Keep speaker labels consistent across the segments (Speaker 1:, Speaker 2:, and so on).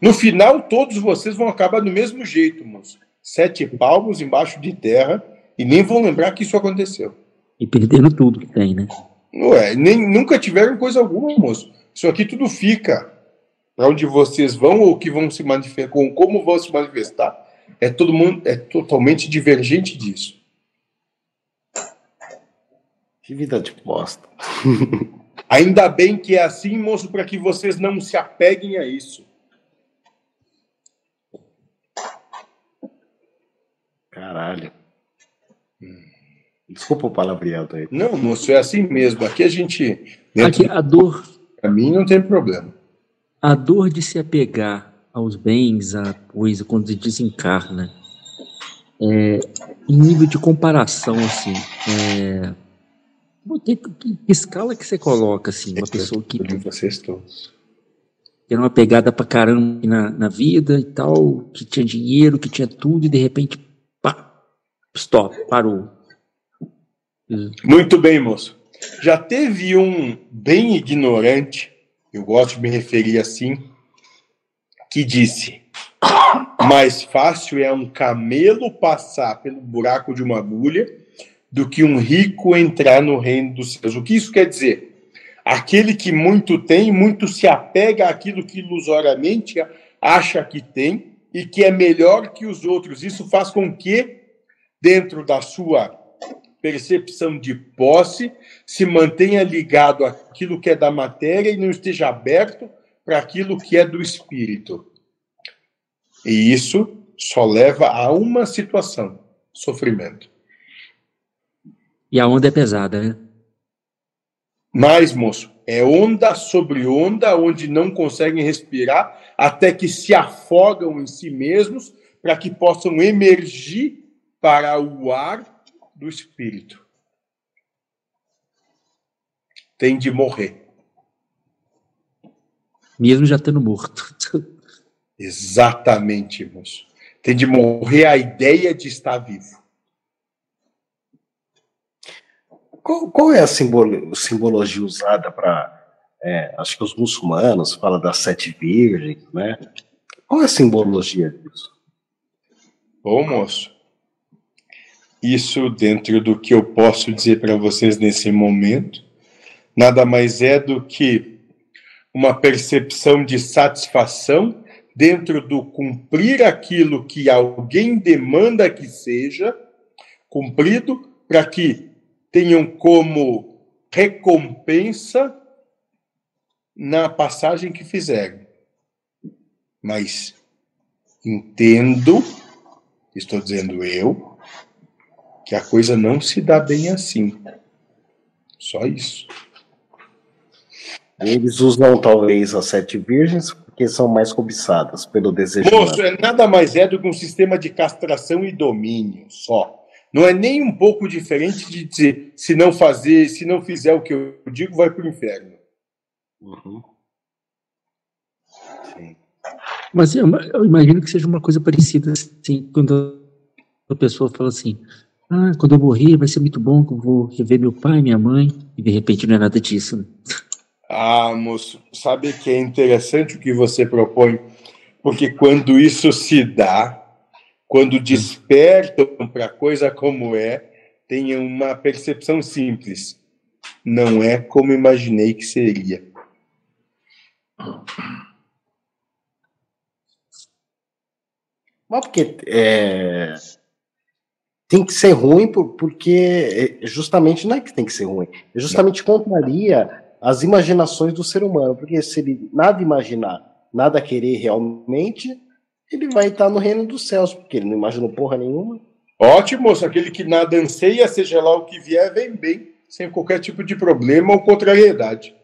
Speaker 1: No final, todos vocês vão acabar do mesmo jeito, moço. Sete palmos embaixo de terra e nem vão lembrar que isso aconteceu.
Speaker 2: E perdendo tudo que tem, né?
Speaker 1: Ué, nem, nunca tiveram coisa alguma, moço. Isso aqui tudo fica. Para onde vocês vão ou que vão se manifestar, com como vão se manifestar, é todo mundo é totalmente divergente disso.
Speaker 3: Que vida de bosta.
Speaker 1: Ainda bem que é assim, moço, para que vocês não se apeguem a isso.
Speaker 3: Caralho. Desculpa o palavreado aí.
Speaker 1: Não, moço, é assim mesmo. Aqui a gente.
Speaker 2: Aqui a dor.
Speaker 1: Para mim não tem problema.
Speaker 2: A dor de se apegar aos bens, à coisa, quando se desencarna, é, em nível de comparação, assim, é, que, que, que, escala que você coloca, assim, uma pessoa que.
Speaker 1: Vocês todos.
Speaker 2: Tem uma pegada pra caramba na, na vida e tal, que tinha dinheiro, que tinha tudo, e de repente, stop, parou.
Speaker 1: Muito bem, moço. Já teve um bem ignorante, eu gosto de me referir assim, que disse: mais fácil é um camelo passar pelo buraco de uma agulha do que um rico entrar no reino dos céus. O que isso quer dizer? Aquele que muito tem, muito se apega àquilo que ilusoriamente acha que tem e que é melhor que os outros. Isso faz com que, dentro da sua percepção de posse, se mantenha ligado àquilo que é da matéria e não esteja aberto para aquilo que é do espírito. E isso só leva a uma situação: sofrimento.
Speaker 2: E a onda é pesada, né?
Speaker 1: Mas, moço, é onda sobre onda, onde não conseguem respirar, até que se afogam em si mesmos, para que possam emergir para o ar do espírito. Tem de morrer.
Speaker 2: Mesmo já estando morto.
Speaker 1: Exatamente, moço. Tem de morrer a ideia de estar vivo.
Speaker 3: Qual, qual é a simbolo, simbologia usada para. É, acho que os muçulmanos falam das sete virgens, né? Qual é a simbologia disso?
Speaker 1: Bom, moço, isso dentro do que eu posso dizer para vocês nesse momento, nada mais é do que uma percepção de satisfação dentro do cumprir aquilo que alguém demanda que seja cumprido, para que tenham como recompensa na passagem que fizerem. Mas entendo, estou dizendo eu, que a coisa não se dá bem assim. Só isso.
Speaker 3: Eles usam talvez as sete virgens porque são mais cobiçadas pelo desejo.
Speaker 1: Moço, é nada mais é do que um sistema de castração e domínio só. Não é nem um pouco diferente de dizer se não fazer, se não fizer o que eu digo, vai para o inferno. Uhum.
Speaker 2: Mas eu, eu, imagino que seja uma coisa parecida assim, quando a pessoa fala assim: ah, quando eu morrer vai ser muito bom que eu vou rever meu pai, minha mãe, e de repente não é nada disso. Né?
Speaker 1: Ah, moço, sabe que é interessante o que você propõe? Porque quando isso se dá, quando despertam para a coisa como é, tenham uma percepção simples. Não é como imaginei que seria.
Speaker 3: Mas porque é, tem que ser ruim porque é, justamente não é que tem que ser ruim, é justamente contraria as imaginações do ser humano, porque se ele nada imaginar, nada querer realmente, ele vai estar no reino dos céus, porque ele não imaginou porra nenhuma.
Speaker 1: Ótimo, moço. Aquele que nada anseia, seja lá o que vier, vem bem, sem qualquer tipo de problema ou contrariedade.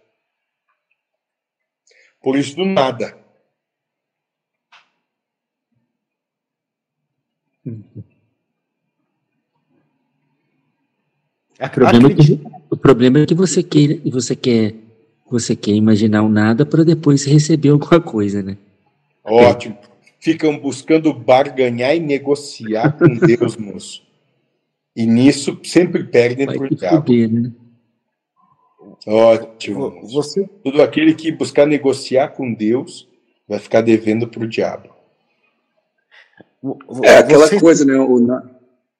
Speaker 1: Por isso, do nada.
Speaker 2: O problema, é que, o problema é que você quer, você quer, você quer imaginar o nada para depois receber alguma coisa, né?
Speaker 1: Ótimo ficam buscando barganhar e negociar com Deus, moço. E nisso sempre perdem por diabo. Né? Ótimo. Você... Tudo aquele que buscar negociar com Deus vai ficar devendo para o diabo.
Speaker 4: É aquela Você... coisa, né? O,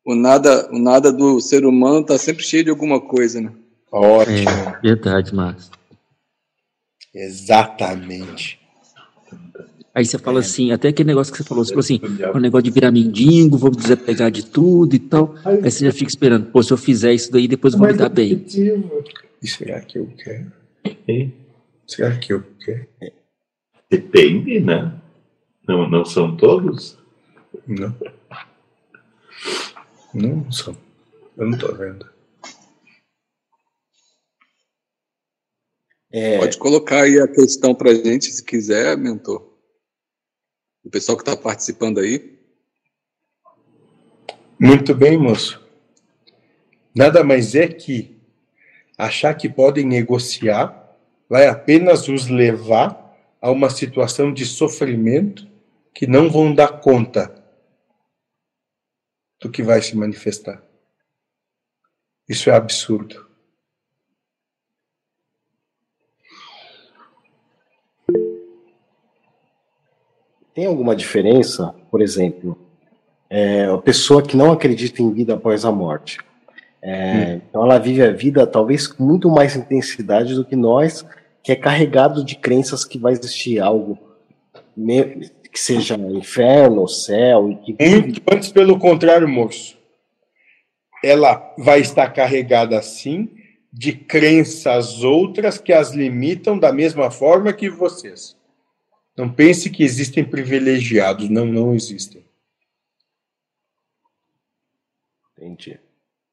Speaker 4: o, nada, o nada do ser humano está sempre cheio de alguma coisa, né?
Speaker 1: Ótimo.
Speaker 2: É, verdade, Márcio.
Speaker 1: Exatamente.
Speaker 2: Aí você fala é. assim, até aquele negócio que você falou, você falou assim, o negócio de virar mendigo, vou desapegar de tudo e tal. Aí você já fica esperando, pô, se eu fizer isso daí, depois eu vou me dar bem.
Speaker 1: E será que eu quero? Será que eu quero?
Speaker 5: Depende, né? Não, não são todos?
Speaker 1: Não. Não são. Eu não tô vendo.
Speaker 4: É... Pode colocar aí a questão pra gente, se quiser, mentor o pessoal que está participando aí.
Speaker 1: Muito bem, moço. Nada mais é que achar que podem negociar vai apenas os levar a uma situação de sofrimento que não vão dar conta do que vai se manifestar. Isso é absurdo.
Speaker 3: Tem alguma diferença, por exemplo, é, a pessoa que não acredita em vida após a morte? É, hum. Então ela vive a vida talvez com muito mais intensidade do que nós, que é carregado de crenças que vai existir algo que seja inferno, céu. E que...
Speaker 1: Muito antes, pelo contrário, moço. Ela vai estar carregada assim de crenças outras que as limitam da mesma forma que vocês. Não pense que existem privilegiados. Não, não existem.
Speaker 3: Entendi.